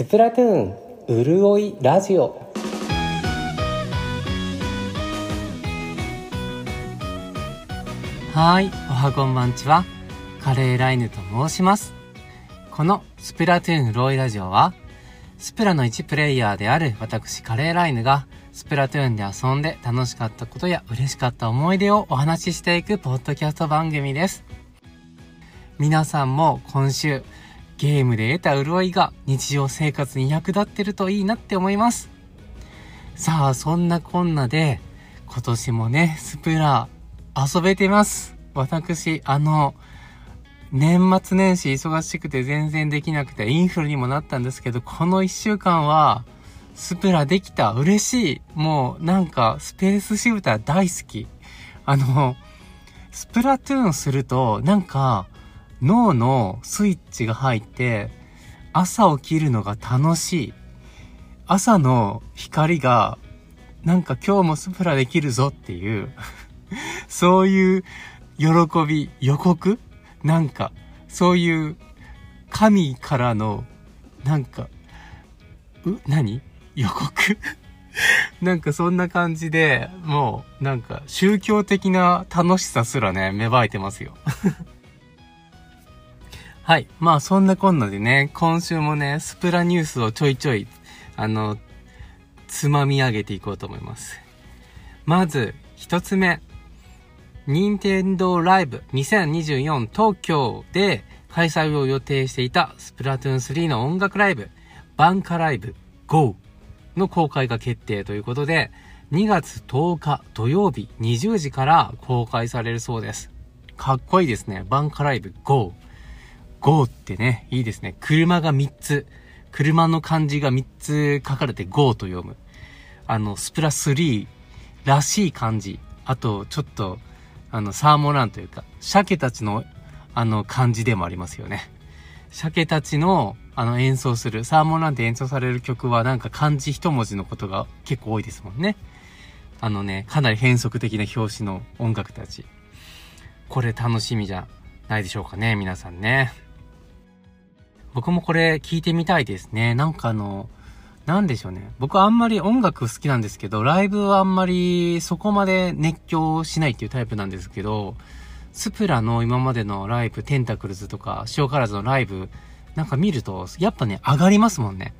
スプラトゥーンうるおいラジオはい、おはこんばんちは。カレーライヌと申します。このスプラトゥーンロイラジオは、スプラの1プレイヤーである私カレーライヌが、スプラトゥーンで遊んで楽しかったことや嬉しかった思い出をお話ししていくポッドキャスト番組です。皆さんも今週、ゲームで得た潤いが日常生活に役立ってるといいなって思います。さあ、そんなこんなで、今年もね、スプラ遊べてます。私、あの、年末年始忙しくて全然できなくてインフルにもなったんですけど、この一週間は、スプラできた。嬉しい。もう、なんか、スペースシフター大好き。あの、スプラトゥーンすると、なんか、脳のスイッチが入って、朝起きるのが楽しい。朝の光が、なんか今日もスプラできるぞっていう、そういう喜び、予告？なんか、そういう神からの、なんか、う、何？予告？なんかそんな感じで、もう、なんか宗教的な楽しさすらね、芽生えてますよ。はい。まあそんなこんなでね、今週もね、スプラニュースをちょいちょい、あの、つまみ上げていこうと思います。まず、一つ目。任天堂ライブ2024東京で開催を予定していたスプラトゥーン3の音楽ライブ、バンカライブ GO の公開が決定ということで、2月10日土曜日20時から公開されるそうです。かっこいいですね。バンカライブ GO。GO ってね、いいですね。車が3つ。車の漢字が3つ書かれて GO と読む。あの、スプラ3らしい感じ。あと、ちょっと、あの、サーモランというか、鮭たちの、あの、漢字でもありますよね。鮭たちの、あの、演奏する、サーモランで演奏される曲は、なんか漢字一文字のことが結構多いですもんね。あのね、かなり変則的な表紙の音楽たち。これ楽しみじゃないでしょうかね、皆さんね。僕もこれ聞いてみたいですね。なんかあの、なんでしょうね。僕あんまり音楽好きなんですけど、ライブはあんまりそこまで熱狂しないっていうタイプなんですけど、スプラの今までのライブ、テンタクルズとか、塩辛ズのライブ、なんか見ると、やっぱね、上がりますもんね。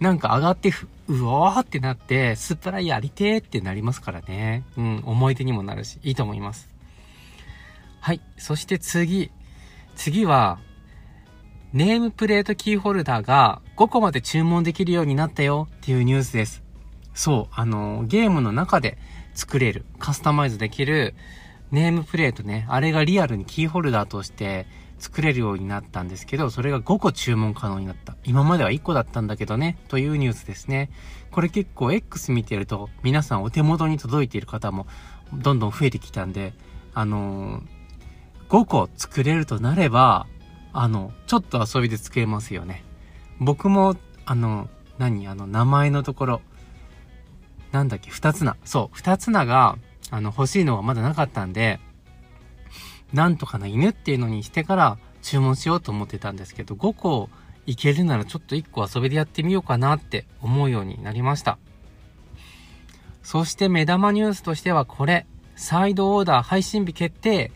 なんか上がってふ、うおーってなって、スプラやりてーってなりますからね。うん、思い出にもなるし、いいと思います。はい。そして次。次は、ネームプレートキーホルダーが5個まで注文できるようになったよっていうニュースです。そう、あの、ゲームの中で作れる、カスタマイズできるネームプレートね、あれがリアルにキーホルダーとして作れるようになったんですけど、それが5個注文可能になった。今までは1個だったんだけどね、というニュースですね。これ結構 X 見てると、皆さんお手元に届いている方もどんどん増えてきたんで、あのー、5個作れるとなれば、あの、ちょっと遊びで作れますよね。僕も、あの、何あの、名前のところ、なんだっけ、二つな。そう、二つなが、あの、欲しいのがまだなかったんで、なんとかな犬っていうのにしてから注文しようと思ってたんですけど、5個いけるならちょっと1個遊びでやってみようかなって思うようになりました。そして目玉ニュースとしてはこれ、サイドオーダー配信日決定。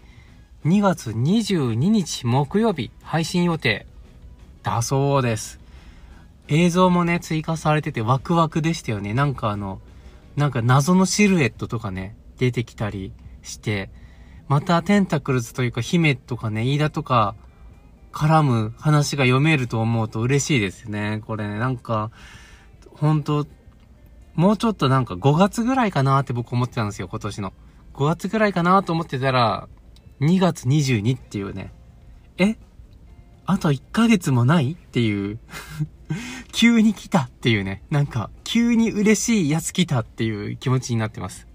2月22日木曜日配信予定だそうです。映像もね、追加されててワクワクでしたよね。なんかあの、なんか謎のシルエットとかね、出てきたりして、またテンタクルズというか姫とかね、飯田とか絡む話が読めると思うと嬉しいですね。これね、なんか、本当もうちょっとなんか5月ぐらいかなって僕思ってたんですよ、今年の。5月ぐらいかなと思ってたら、2月22っていうね。え？あと1ヶ月もないっていう。急に来たっていうね。なんか、急に嬉しいやつ来たっていう気持ちになってます。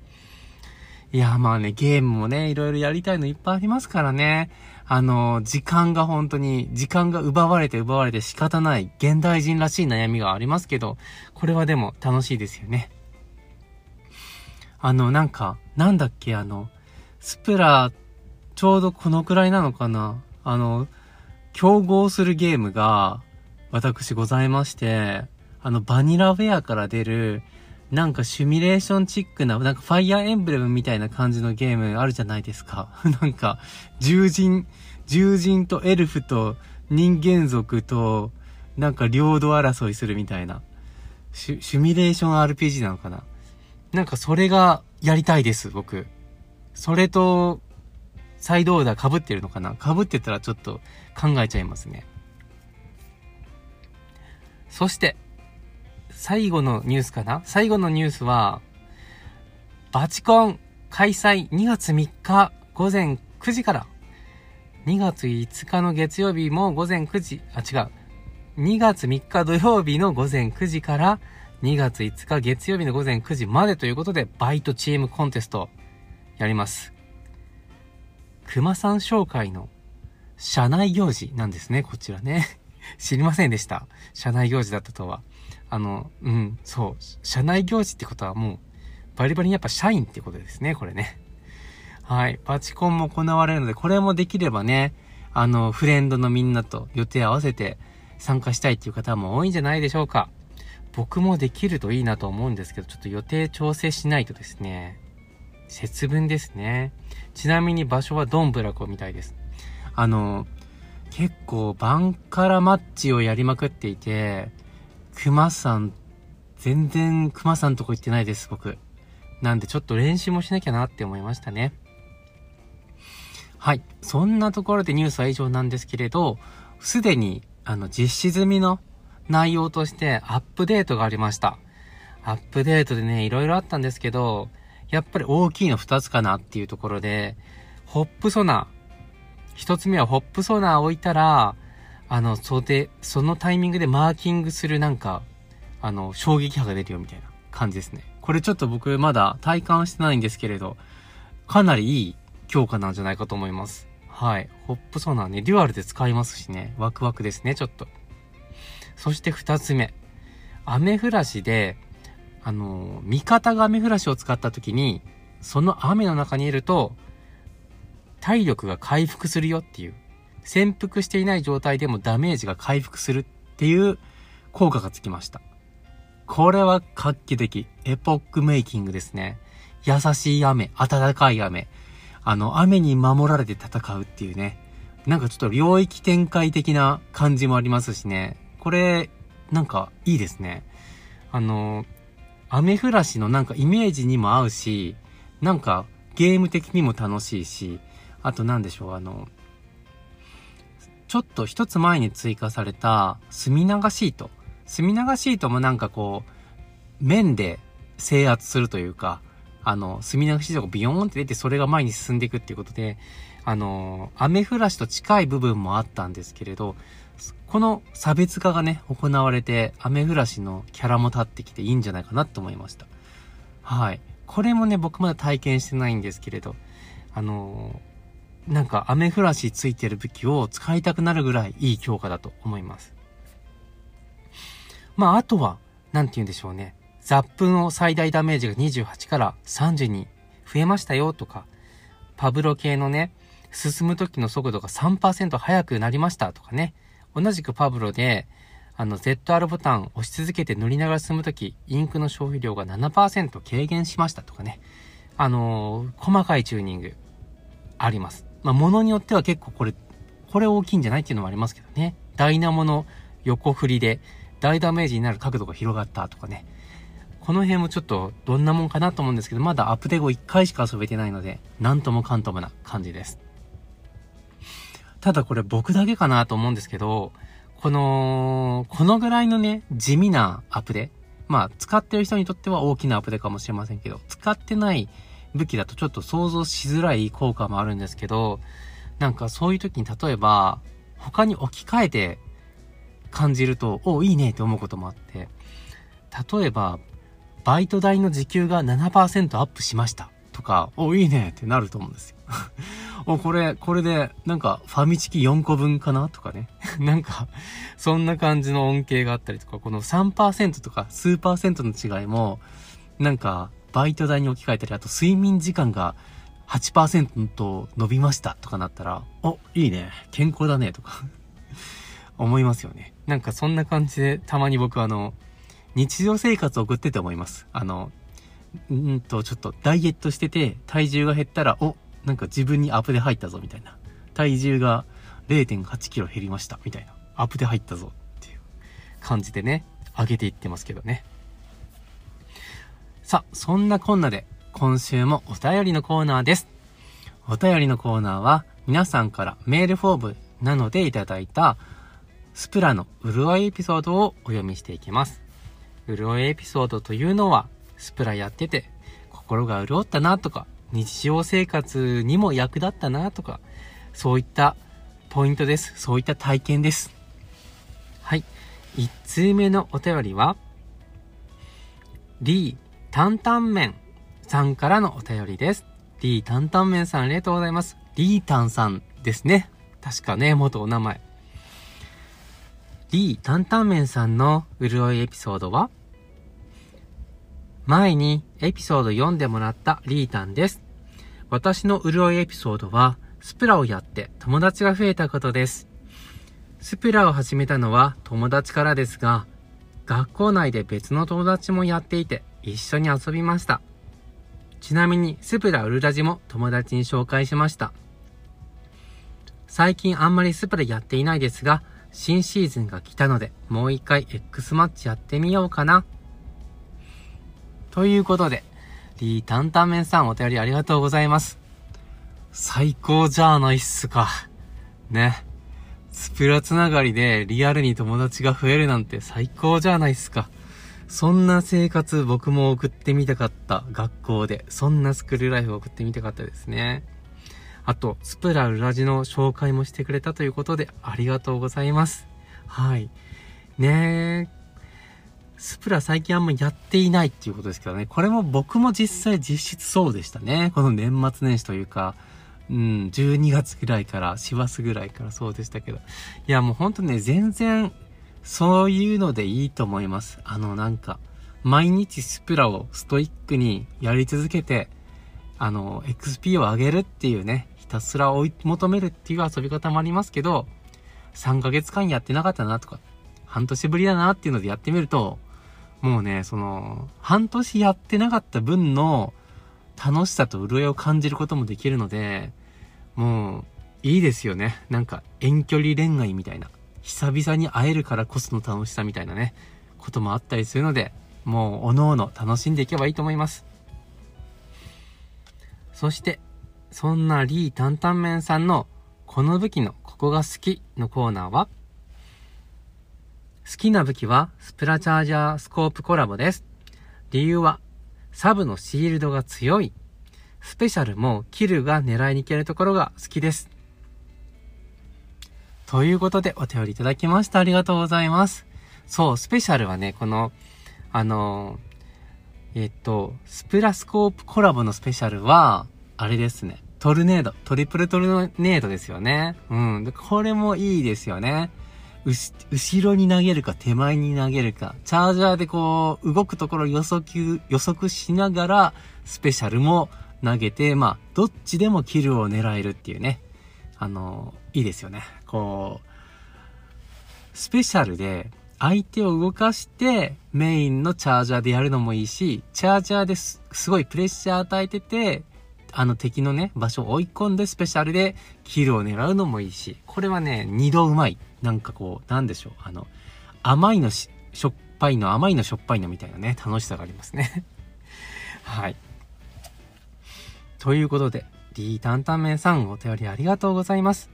いや、まあね、ゲームもね、いろいろやりたいのいっぱいありますからね。あの、時間が本当に、時間が奪われて奪われて仕方ない現代人らしい悩みがありますけど、これはでも楽しいですよね。あの、なんか、なんだっけ、あの、スプラ、ちょうどこのくらいなのかなあの、競合するゲームが、私ございまして、あの、バニラウェアから出る、なんかシミュレーションチックな、なんかファイアーエンブレムみたいな感じのゲームあるじゃないですか。なんか、獣人、獣人とエルフと人間族と、なんか領土争いするみたいな。シュシュミュレーション RPG なのかななんかそれがやりたいです、僕。それと、サイドオーダー被ってるのかな？被ってたらちょっと考えちゃいますね。そして、最後のニュースかな？最後のニュースは、バチコン開催2月3日午前9時から、2月5日の月曜日も午前9時、あ、違う。2月3日土曜日の午前9時から2月5日月曜日の午前9時までということで、バイトチームコンテストやります。熊さん紹介の社内行事なんですね、こちらね。知りませんでした。社内行事だったとは。あの、うん、そう。社内行事ってことはもう、バリバリにやっぱ社員ってことですね、これね。はい。バチコンも行われるので、これもできればね、あの、フレンドのみんなと予定合わせて参加したいっていう方も多いんじゃないでしょうか。僕もできるといいなと思うんですけど、ちょっと予定調整しないとですね、節分ですね。ちなみに場所はドンブラコみたいです。あの、結構バンカラマッチをやりまくっていて、熊さん、全然熊さんとこ行ってないです、僕。なんでちょっと練習もしなきゃなって思いましたね。はい。そんなところでニュースは以上なんですけれど、すでに、あの、実施済みの内容としてアップデートがありました。アップデートでね、いろいろあったんですけど、やっぱり大きいの2つかなっていうところで、ホップソナー。1つ目はホップソナー置いたら、あの、想定、そのタイミングでマーキングするなんか、あの、衝撃波が出るよみたいな感じですね。これちょっと僕まだ体感してないんですけれど、かなりいい強化なんじゃないかと思います。はい。ホップソナーね、デュアルで使いますしね、ワクワクですね、ちょっと。そして2つ目。アメフラシで、あの、味方が雨降らしを使った時に、その雨の中にいると、体力が回復するよっていう、潜伏していない状態でもダメージが回復するっていう効果がつきました。これは画期的。エポックメイキングですね。優しい雨、暖かい雨。あの、雨に守られて戦うっていうね。なんかちょっと領域展開的な感じもありますしね。これ、なんかいいですね。あの、雨降らしのなんかイメージにも合うし、なんかゲーム的にも楽しいし、あとなんでしょう、あの、ちょっと一つ前に追加された墨流シート。墨流シートもなんかこう、面で制圧するというか、あの、墨流シートがビヨーンって出てそれが前に進んでいくっていうことで、あの、雨降らしと近い部分もあったんですけれど、この差別化がね、行われて、アメフラシのキャラも立ってきていいんじゃないかなと思いました。はい。これもね、僕まだ体験してないんですけれど、あのー、なんかアメフラシついてる武器を使いたくなるぐらいいい強化だと思います。まあ、あとは、なんて言うんでしょうね。ザップの最大ダメージが28から30に増えましたよとか、パブロ系のね、進む時の速度が3%速くなりましたとかね。同じくパブロで、あの、ZR ボタンを押し続けて塗りながら進むとき、インクの消費量が7%軽減しましたとかね。あのー、細かいチューニング、あります。まあ、ものによっては結構これ、これ大きいんじゃないっていうのもありますけどね。ダイナモの横振りで、大ダメージになる角度が広がったとかね。この辺もちょっとどんなもんかなと思うんですけど、まだアップデ後1回しか遊べてないので、なんともかんともな感じです。ただこれ僕だけかなと思うんですけど、この、このぐらいのね、地味なアプデ。まあ、使ってる人にとっては大きなアプデかもしれませんけど、使ってない武器だとちょっと想像しづらい効果もあるんですけど、なんかそういう時に例えば、他に置き換えて感じると、おいいねって思うこともあって、例えば、バイト代の時給が7%アップしましたとか、おいいねってなると思うんですよ。お、これ、これで、なんか、ファミチキ4個分かな？とかね。なんか、そんな感じの恩恵があったりとか、この3%とか数パーセントの違いも、なんか、バイト代に置き換えたり、あと睡眠時間が8%伸びましたとかなったら、お、いいね。健康だね。とか 思いますよね。なんかそんな感じで、たまに僕あの、日常生活を送ってて思います。あの、んんと、ちょっとダイエットしてて、体重が減ったら、お、なんか自分にアップで入ったぞ、みたいな。体重が0.8キロ減りました、みたいな。アップで入ったぞ、っていう感じでね、上げていってますけどね。さあ、そんなこんなで、今週もお便りのコーナーです。お便りのコーナーは、皆さんからメールフォームなのでいただいた、スプラの潤いエピソードをお読みしていきます。潤いエピソードというのは、スプラやってて、心が潤ったなとか、日常生活にも役立ったなとか、そういったポイントです。そういった体験です。はい。1通目のお便りは、リー・タンタンメンさんからのお便りです。リー・タンタンメンさんありがとうございます。リータンさんですね。確かね、元お名前。リー・タンタンメンさんの潤いエピソードは、前にエピソード読んでもらったリータンです。私の潤いエピソードは、スプラをやって友達が増えたことです。スプラを始めたのは友達からですが、学校内で別の友達もやっていて一緒に遊びました。ちなみにスプラウルラジも友達に紹介しました。最近あんまりスプラやっていないですが、新シーズンが来たので、もう一回 X マッチやってみようかな。ということで、リータンタンメンさんお便りありがとうございます。最高じゃないっすか。ね。スプラつながりでリアルに友達が増えるなんて最高じゃないっすか。そんな生活僕も送ってみたかった学校で、そんなスクールライフを送ってみたかったですね。あと、スプラルラジの紹介もしてくれたということでありがとうございます。はい。ねえ、スプラ最近あんまやっていないっていうことですけどね。これも僕も実際実質そうでしたね。この年末年始というか、うん、12月ぐらいから、師走ぐらいからそうでしたけど。いや、もうほんとね、全然、そういうのでいいと思います。あの、なんか、毎日スプラをストイックにやり続けて、あの、XP を上げるっていうね、ひたすら追い求めるっていう遊び方もありますけど、3ヶ月間やってなかったなとか、半年ぶりだなっていうのでやってみると、もうね、その、半年やってなかった分の楽しさと潤いを感じることもできるので、もう、いいですよね。なんか、遠距離恋愛みたいな。久々に会えるからこその楽しさみたいなね、こともあったりするので、もう、おのおの楽しんでいけばいいと思います。そして、そんなリー・タンタンメンさんの、この武器のここが好きのコーナーは、きな武器はスプラチャージャースコープコラボです。理由は、サブのシールドが強い。スペシャルもキルが狙いに行けるところが好きです。ということでお手寄りいただきました。ありがとうございます。そう、スペシャルはね、この、あのえっと、スプラスコープコラボのスペシャルは、あれですね。トルネード。トリプルトルネードですよね。うん。これもいいですよね。後ろに投げるか手前に投げるか、チャージャーでこう、動くところ予測、予測しながら、スペシャルも投げて、まあ、どっちでもキルを狙えるっていうね。あの、いいですよね。こう、スペシャルで相手を動かしてメインのチャージャーでやるのもいいし、チャージャーですすごいプレッシャー与えてて、あの敵のね、場所を追い込んでスペシャルでキルを狙うのもいいし、これはね、二度うまい。なんかこう、なんでしょう。あの、甘いのし、しょっぱいの、甘いのしょっぱいのみたいなね、楽しさがありますね。はい。ということで、D タンタンメンさんお便りありがとうございます。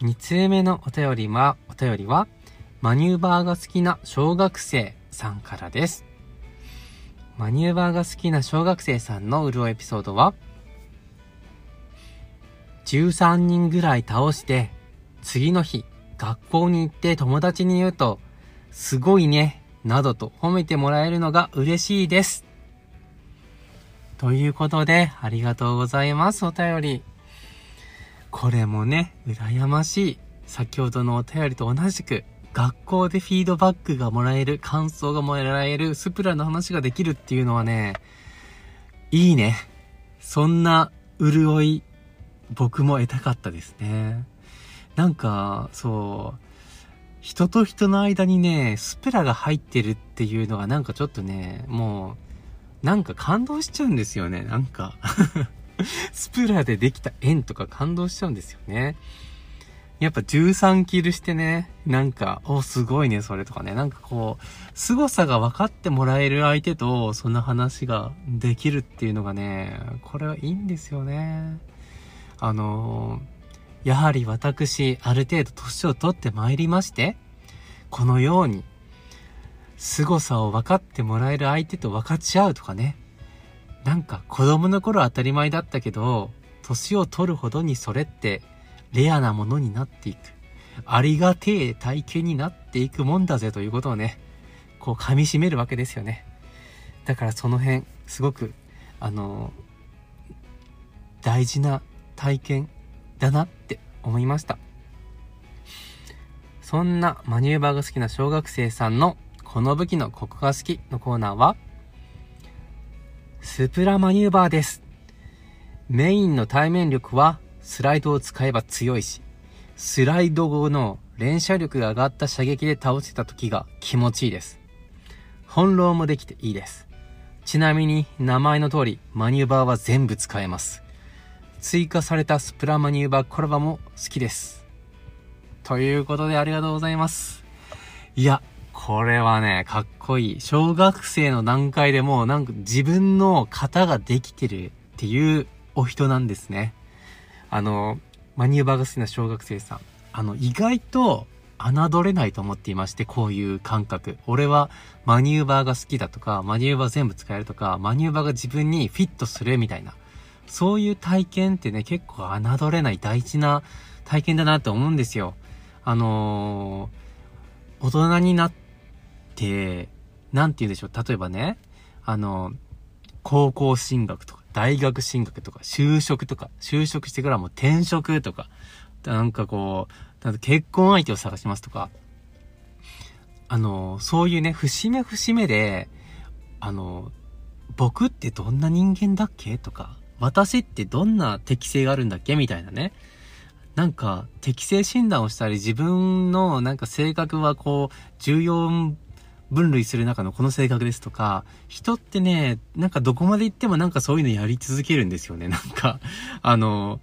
2通目のお便りは、お便りは、マニューバーが好きな小学生さんからです。マニューバーが好きな小学生さんの潤エピソードは、13人ぐらい倒して、次の日、学校に行って友達に言うと、すごいね、などと褒めてもらえるのが嬉しいです。ということで、ありがとうございます、お便り。これもね、羨ましい。先ほどのお便りと同じく、学校でフィードバックがもらえる、感想がもらえる、スプラの話ができるっていうのはね、いいね。そんな潤い、僕も得たかったですね。なんか、そう、人と人の間にね、スプラが入ってるっていうのがなんかちょっとね、もう、なんか感動しちゃうんですよね、なんか。スプラでできた縁とか感動しちゃうんですよね。やっぱ13キルしてね、なんか、お、すごいね、それとかね。なんかこう、凄さが分かってもらえる相手と、そんな話ができるっていうのがね、これはいいんですよね。あのやはり私、ある程度年を取ってまいりまして、このように、凄さを分かってもらえる相手と分かち合うとかね。なんか子供の頃当たり前だったけど、年を取るほどにそれってレアなものになっていく。ありがてえ体験になっていくもんだぜということをね、こう噛み締めるわけですよね。だからその辺、すごく、あの、大事な体験だなって思いました。そんなマニューバーが好きな小学生さんのこの武器のここが好きのコーナーは、スプラマニューバーです。メインの対面力はスライドを使えば強いし、スライド後の連射力が上がった射撃で倒せた時が気持ちいいです。翻弄もできていいです。ちなみに名前の通りマニューバーは全部使えます。追加されたスプラマニューバーコラボも好きです。ということでありがとうございます。いや、これはね、かっこいい。小学生の段階でもうなんか自分の型ができてるっていうお人なんですね。あの、マニューバーが好きな小学生さん、あの、意外と侮れないと思っていまして、こういう感覚。俺はマニューバーが好きだとか、マニューバー全部使えるとか、マニューバーが自分にフィットするみたいな。そういう体験ってね、結構侮れない大事な体験だなと思うんですよ。あのー、大人になって、なんて言うんでしょう。例えばね、あの、高校進学と、大学進学とか、就職とか、就職してからも転職とか、なんかこう、結婚相手を探しますとか、あの、そういうね、節目節目で、あの、僕ってどんな人間だっけとか、私ってどんな適性があるんだっけみたいなね。なんか、適性診断をしたり、自分のなんか性格はこう、重要分類する中のこの性格ですとか、人ってね、なんかどこまで行ってもなんかそういうのやり続けるんですよね。なんか、あの、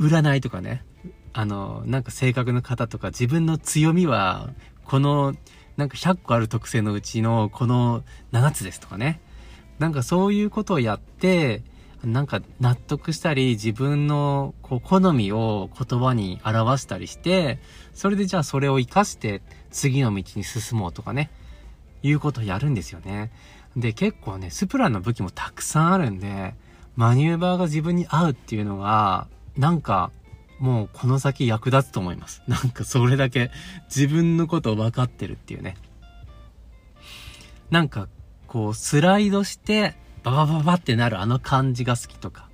占いとかね、あの、なんか性格の方とか、自分の強みは、この、なんか100個ある特性のうちのこの7つですとかね。なんかそういうことをやって、なんか納得したり、自分のこう好みを言葉に表したりして、それでじゃあそれを活かして次の道に進もうとかね。いうことをやるんですよね。で、結構ね、スプラの武器もたくさんあるんで、マニューバーが自分に合うっていうのが、なんか、もうこの先役立つと思います。なんかそれだけ自分のことを分かってるっていうね。なんか、こう、スライドして、ババババってなるあの感じが好きとか、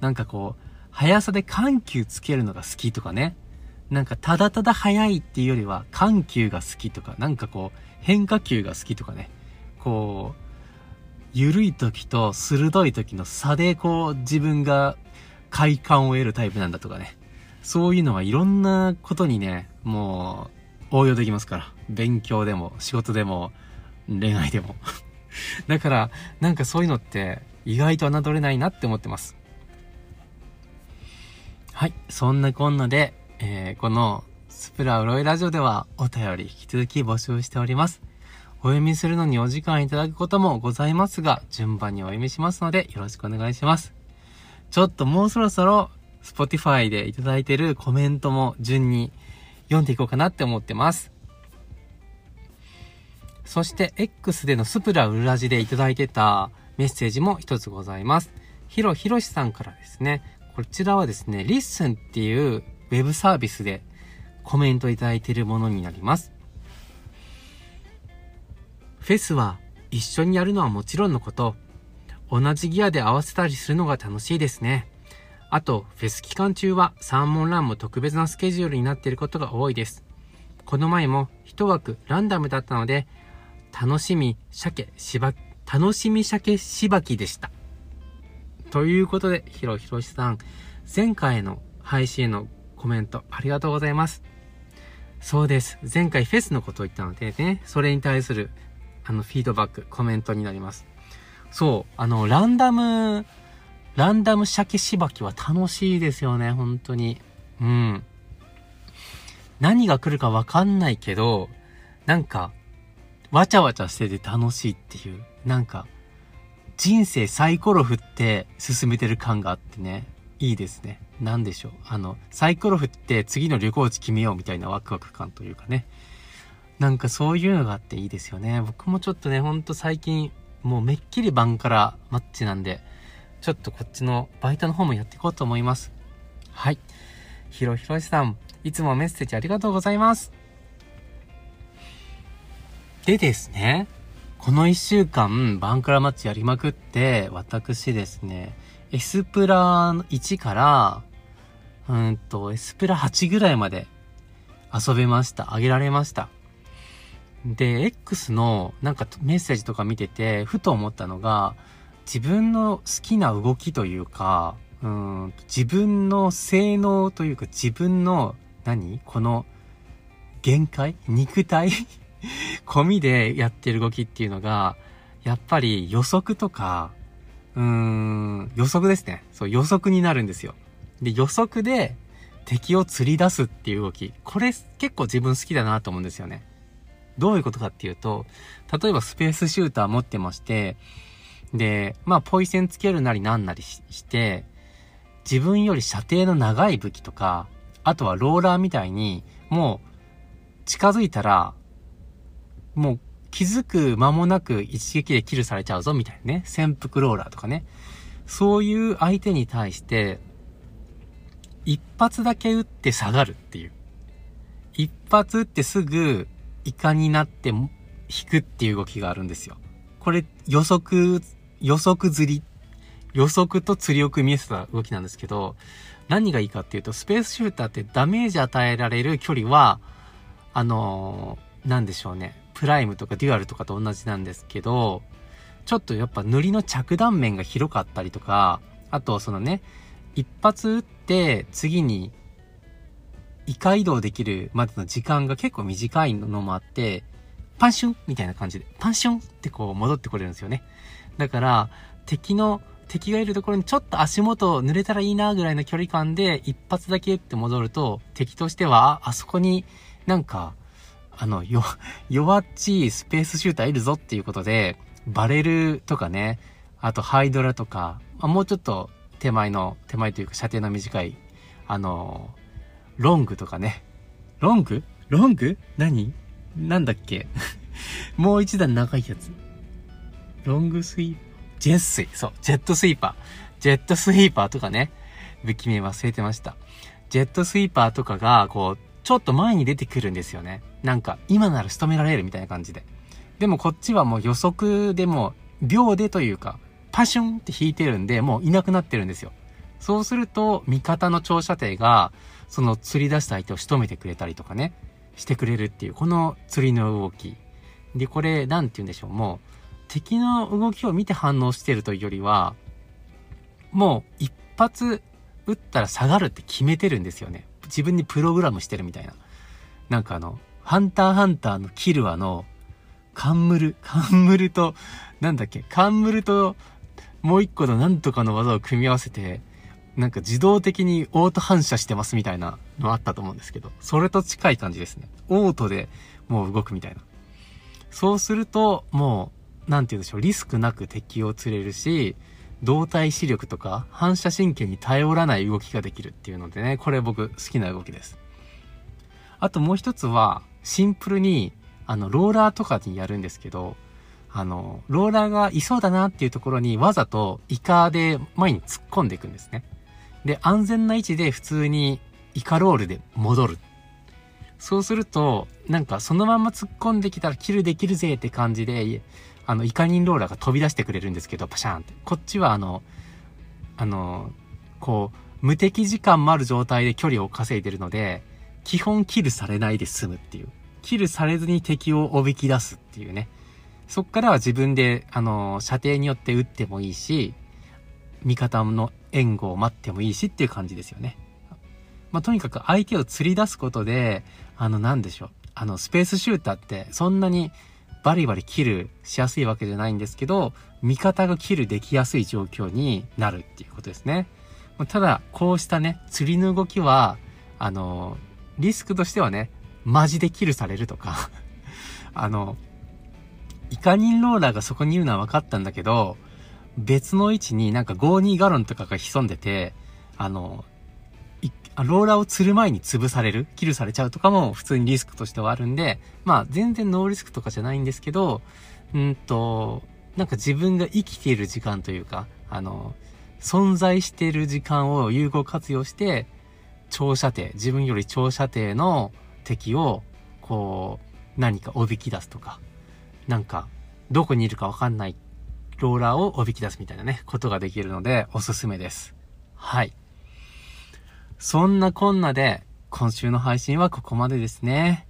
なんかこう、速さで緩急つけるのが好きとかね。なんかただただ速いっていうよりは緩急が好きとか、なんかこう変化球が好きとかね、こう、緩い時と鋭い時の差でこう自分が快感を得るタイプなんだとかね。そういうのはいろんなことにね、もう応用できますから。勉強でも仕事でも恋愛でも。だから、なんかそういうのって意外と侮れないなって思ってます。はい。そんなこんなで、えー、このスプラウロイラジオではお便り引き続き募集しております。お読みするのにお時間いただくこともございますが、順番にお読みしますのでよろしくお願いします。ちょっともうそろそろ Spotify でいただいてるコメントも順に読んでいこうかなって思ってます。そして X でのスプラウルラジでいただいてたメッセージも一つございます。ヒロヒロシさんからですね、こちらはですね、 LISTEN っていうウェブサービスでコメントいただいているものになります。フェスは一緒にやるのはもちろんのこと、同じギアで合わせたりするのが楽しいですね。あと、フェス期間中はサーモンランも特別なスケジュールになっていることが多いです。この前も一枠ランダムだったので、楽しみ鮭しば、楽しみ鮭しばきでした。ということで、ひろひろしさん、前回の配信へのコメントありがとうございます。そうです。前回フェスのことを言ったのでね、それに対する、あの、フィードバック、コメントになります。そう、あの、ランダム、ランダム鮭しばきは楽しいですよね、本当に。うん。何が来るかわかんないけど、なんか、わちゃわちゃしてて楽しいっていう、なんか、人生サイコロ振って進めてる感があってね、いいですね。なんでしょう。あの、サイコロ振って次の旅行地決めようみたいなワクワク感というかね。なんかそういうのがあっていいですよね。僕もちょっとね、ほんと最近、もうめっきりバンカラマッチなんで、ちょっとこっちのバイトの方もやっていこうと思います。はい。ひろひろしさん、いつもメッセージありがとうございます。でですね、この一週間、バンカラマッチやりまくって、私ですね、エスプラ1から、うんと、エスプラ8ぐらいまで遊べました。あげられました。で、X のなんかメッセージとか見てて、ふと思ったのが、自分の好きな動きというか、うん、自分の性能というか、自分の、何？この、限界？肉体？込みでやってる動きっていうのが、やっぱり予測とか、うーん、予測ですね。そう、予測になるんですよ。で、予測で敵を釣り出すっていう動き。これ結構自分好きだなと思うんですよね。どういうことかっていうと、例えばスペースシューター持ってまして、で、まあ、ポイセンつけるなりなんなりしして、自分より射程の長い武器とか、あとはローラーみたいに、もう、近づいたら、もう気づく間もなく一撃でキルされちゃうぞみたいなね。潜伏ローラーとかね。そういう相手に対して、一発だけ撃って下がるっていう。一発撃ってすぐイカになって引くっていう動きがあるんですよ。これ予測、予測釣り。予測と釣りを組み合わせた動きなんですけど、何がいいかっていうと、スペースシューターってダメージ与えられる距離は、あのー、なんでしょうね。プライムとかデュアルとかと同じなんですけど、ちょっとやっぱ塗りの着弾面が広かったりとか、あとそのね、一発撃って次に異界移動できるまでの時間が結構短いのもあって、パンシュンみたいな感じで、パンシュンってこう戻ってこれるんですよね。だから、敵の、敵がいるところにちょっと足元濡れたらいいなぐらいの距離感で一発だけって戻ると、敵としては、あそこになんか、あの、よ、弱っちいスペースシューターいるぞっていうことで、バレルとかね、あとハイドラとか、まあ、もうちょっと手前の、手前というか射程の短い、あの、ロングとかね。ロング？ロング？何？なんだっけ？もう一段長いやつ。ロングスイージェッスイ。そう。ジェットスイーパー。ジェットスイーパーとかね。武器名忘れてました。ジェットスイーパーとかが、こう、ちょっと前に出てくるんですよね。なんか、今なら仕留められるみたいな感じで。でもこっちはもう予測でも、秒でというか、パシュンって引いてるんで、もういなくなってるんですよ。そうすると、味方の長射程が、その釣り出した相手を仕留めてくれたりとかね、してくれるっていう、この釣りの動き。で、これ、なんて言うんでしょう、もう、敵の動きを見て反応してるというよりは、もう一発撃ったら下がるって決めてるんですよね。自分にプログラムしてるみたいな。なんかあの、ハンターハンターのキルアの、カンムル、カンムルと、なんだっけ、カンムルと、もう一個のなんとかの技を組み合わせて、なんか自動的にオート反射してますみたいなのあったと思うんですけど、それと近い感じですね。オートでもう動くみたいな。そうすると、もう、なんて言うんでしょう、リスクなく敵を釣れるし、動体視力とか反射神経に頼らない動きができるっていうのでね、これ僕好きな動きです。あともう一つは、シンプルに、あの、ローラーとかにやるんですけど、あの、ローラーがいそうだなっていうところにわざとイカで前に突っ込んでいくんですね。で、安全な位置で普通にイカロールで戻る。そうすると、なんかそのまま突っ込んできたらキルできるぜって感じで、あの、イカニンローラーが飛び出してくれるんですけど、パシャンって。こっちはあの、あの、こう、無敵時間もある状態で距離を稼いでるので、基本キルされないで済むっていう。キルされずに敵をおびき出すっていうね。そっからは自分で、あの、射程によって撃ってもいいし、味方の援護を待ってもいいしっていう感じですよね。まあ、とにかく相手を釣り出すことで、あの、なんでしょう。あの、スペースシューターってそんなにバリバリキルしやすいわけじゃないんですけど、味方がキルできやすい状況になるっていうことですね。ただ、こうしたね、釣りの動きは、あの、リスクとしてはね、マジでキルされるとか あの、イカニンローラーがそこにいるのは分かったんだけど、別の位置になんか52ガロンとかが潜んでて、あの、ローラーを釣る前に潰される、キルされちゃうとかも普通にリスクとしてはあるんで、まあ全然ノーリスクとかじゃないんですけど、うんと、なんか自分が生きている時間というか、あの、存在している時間を有効活用して、長射程、自分より長射程の敵を、こう、何かおびき出すとか、なんか、どこにいるかわかんないローラーをおびき出すみたいなね、ことができるので、おすすめです。はい。そんなこんなで、今週の配信はここまでですね。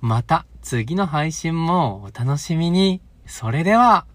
また次の配信もお楽しみに。それでは。